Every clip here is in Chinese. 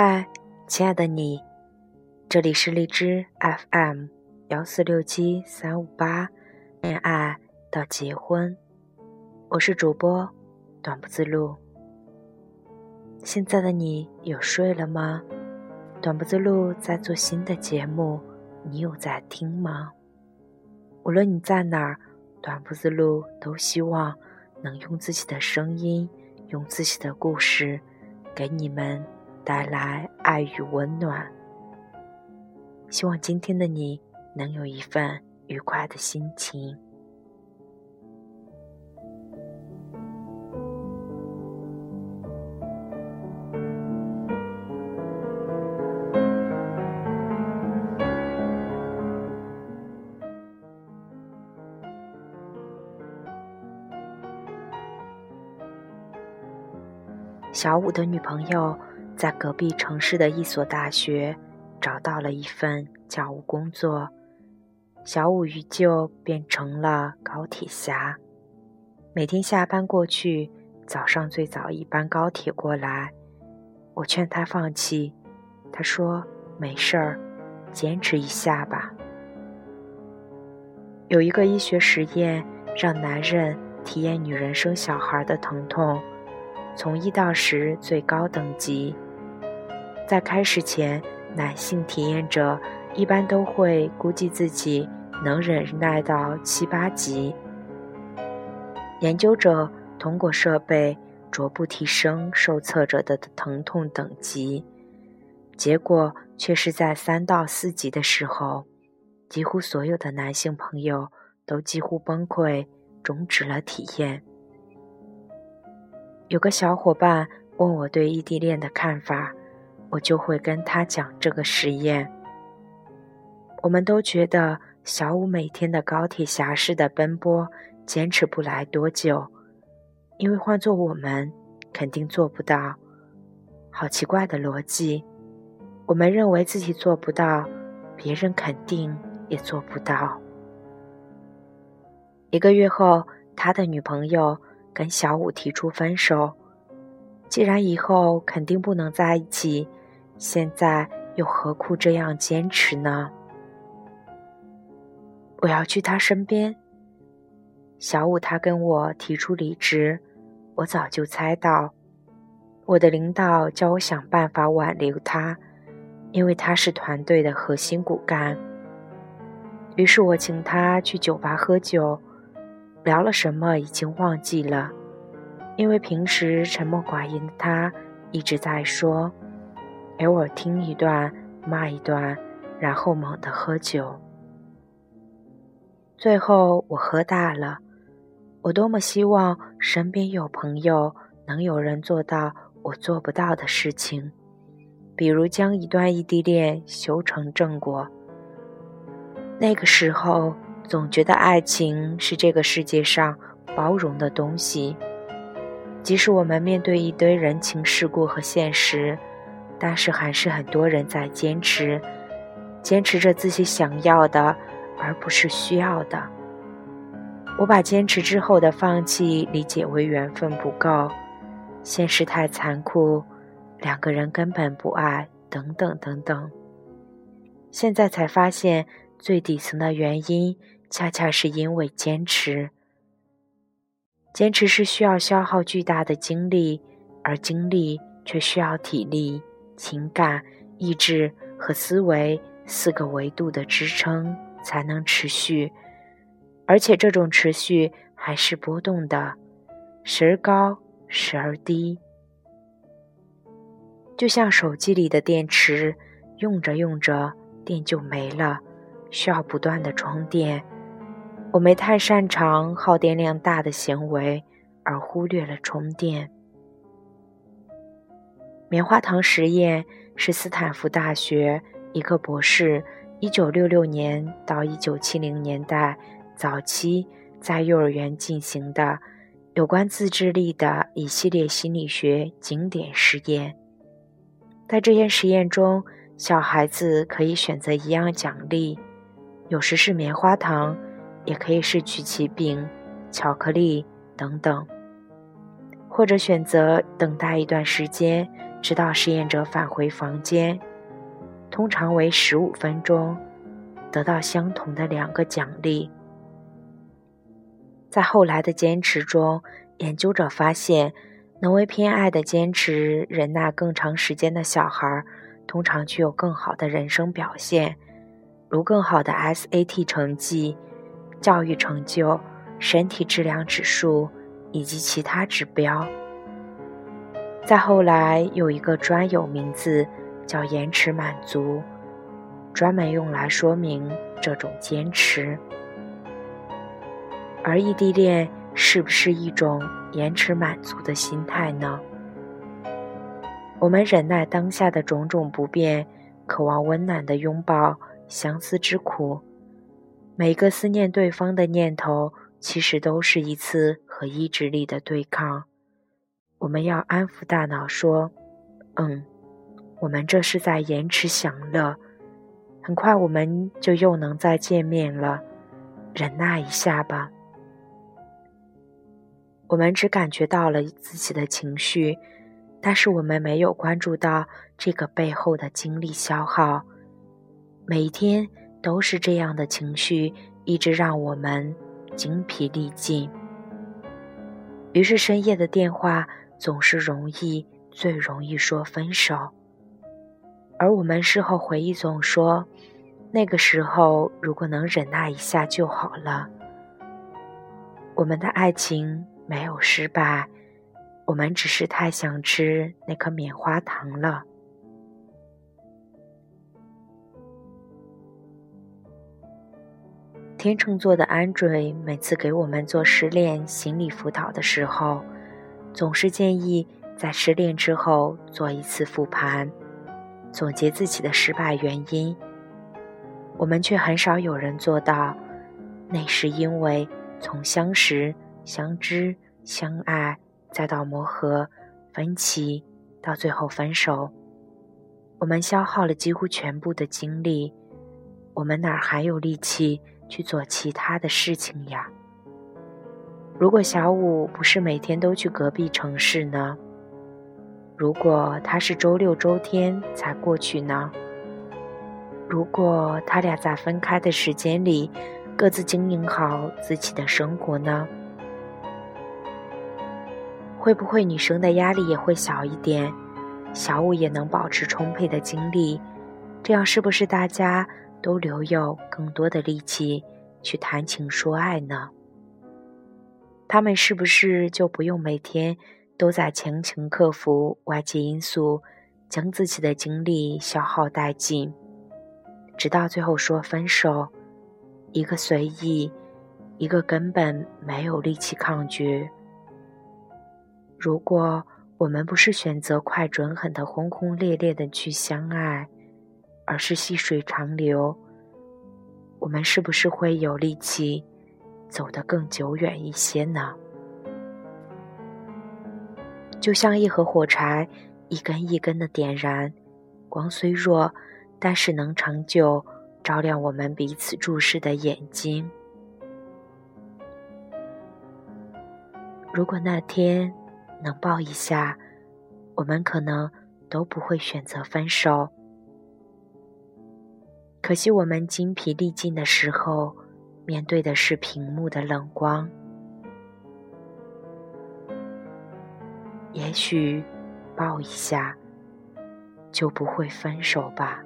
嗨，亲爱的你，这里是荔枝 FM 幺四六七三五八，恋爱到结婚，我是主播短不自路。现在的你有睡了吗？短不自路在做新的节目，你有在听吗？无论你在哪儿，短不自路都希望能用自己的声音，用自己的故事，给你们带来爱与温暖。希望今天的你能有一份愉快的心情。小五的女朋友在隔壁城市的一所大学找到了一份教务工作，小五与就变成了高铁侠，每天下班过去，早上最早一班高铁过来。我劝他放弃，他说没事儿，坚持一下吧。有一个医学实验，让男人体验女人生小孩的疼痛。从一到十最高等级，在开始前，男性体验者一般都会估计自己能忍耐到七八级。研究者通过设备逐步提升受测者的疼痛等级，结果却是在三到四级的时候，几乎所有的男性朋友都几乎崩溃，终止了体验。有个小伙伴问我对异地恋的看法，我就会跟他讲这个实验。我们都觉得小五每天的高铁侠式的奔波坚持不来多久，因为换做我们肯定做不到。好奇怪的逻辑，我们认为自己做不到，别人肯定也做不到。一个月后，他的女朋友。跟小五提出分手，既然以后肯定不能在一起，现在又何苦这样坚持呢？我要去他身边。小五他跟我提出离职，我早就猜到，我的领导叫我想办法挽留他，因为他是团队的核心骨干。于是我请他去酒吧喝酒。聊了什么已经忘记了，因为平时沉默寡言的他一直在说，陪我听一段骂一段，然后猛地喝酒。最后我喝大了，我多么希望身边有朋友，能有人做到我做不到的事情，比如将一段异地恋修成正果。那个时候。总觉得爱情是这个世界上包容的东西，即使我们面对一堆人情世故和现实，但是还是很多人在坚持，坚持着自己想要的，而不是需要的。我把坚持之后的放弃理解为缘分不够，现实太残酷，两个人根本不爱，等等等等。现在才发现最底层的原因。恰恰是因为坚持，坚持是需要消耗巨大的精力，而精力却需要体力、情感、意志和思维四个维度的支撑才能持续，而且这种持续还是波动的，时而高，时而低，就像手机里的电池，用着用着电就没了，需要不断的充电。我没太擅长耗电量大的行为，而忽略了充电。棉花糖实验是斯坦福大学一个博士1966年到1970年代早期在幼儿园进行的有关自制力的一系列心理学经典实验。在这些实验中，小孩子可以选择一样奖励，有时是棉花糖。也可以是曲奇饼、巧克力等等，或者选择等待一段时间，直到实验者返回房间，通常为十五分钟，得到相同的两个奖励。在后来的坚持中，研究者发现，能为偏爱的坚持忍耐更长时间的小孩，通常具有更好的人生表现，如更好的 SAT 成绩、教育成就、身体质量指数以及其他指标。再后来，有一个专有名字叫延迟满足，专门用来说明这种坚持。而异地恋是不是一种延迟满足的心态呢？我们忍耐当下的种种不便，渴望温暖的拥抱、相思之苦。每个思念对方的念头，其实都是一次和意志力的对抗。我们要安抚大脑说：“嗯，我们这是在延迟享乐，很快我们就又能再见面了，忍耐一下吧。”我们只感觉到了自己的情绪，但是我们没有关注到这个背后的精力消耗。每一天都是这样的情绪，一直让我们精疲力尽。于是深夜的电话总是容易，最容易说分手。而我们事后回忆总说，那个时候如果能忍耐一下就好了。我们的爱情。没有失败，我们只是太想吃那颗棉花糖了。天秤座的安追每次给我们做失恋心理辅导的时候，总是建议在失恋之后做一次复盘，总结自己的失败原因。我们却很少有人做到，那是因为从相识。相知、相爱，再到磨合、分歧，到最后分手，我们消耗了几乎全部的精力，我们哪还有力气去做其他的事情呀？如果小五不是每天都去隔壁城市呢？如果他是周六周天才过去呢？如果他俩在分开的时间里，各自经营好自己的生活呢？会不会女生的压力也会小一点，小五也能保持充沛的精力？这样是不是大家都留有更多的力气去谈情说爱呢？他们是不是就不用每天都在强行克服外界因素，将自己的精力消耗殆尽，直到最后说分手？一个随意，一个根本没有力气抗拒。如果我们不是选择快准狠的轰轰烈烈的去相爱，而是细水长流，我们是不是会有力气走得更久远一些呢？就像一盒火柴，一根一根的点燃，光虽弱，但是能长久照亮我们彼此注视的眼睛。如果那天。能抱一下，我们可能都不会选择分手。可惜我们精疲力尽的时候，面对的是屏幕的冷光。也许抱一下，就不会分手吧。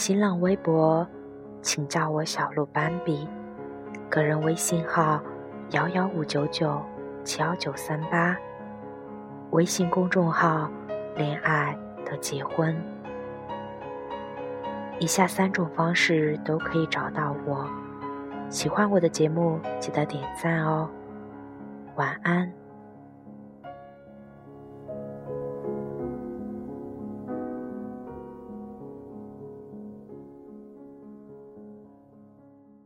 新浪微博，请叫我小鹿斑比，个人微信号幺幺五九九七幺九三八，微信公众号恋爱的结婚，以下三种方式都可以找到我。喜欢我的节目，记得点赞哦。晚安。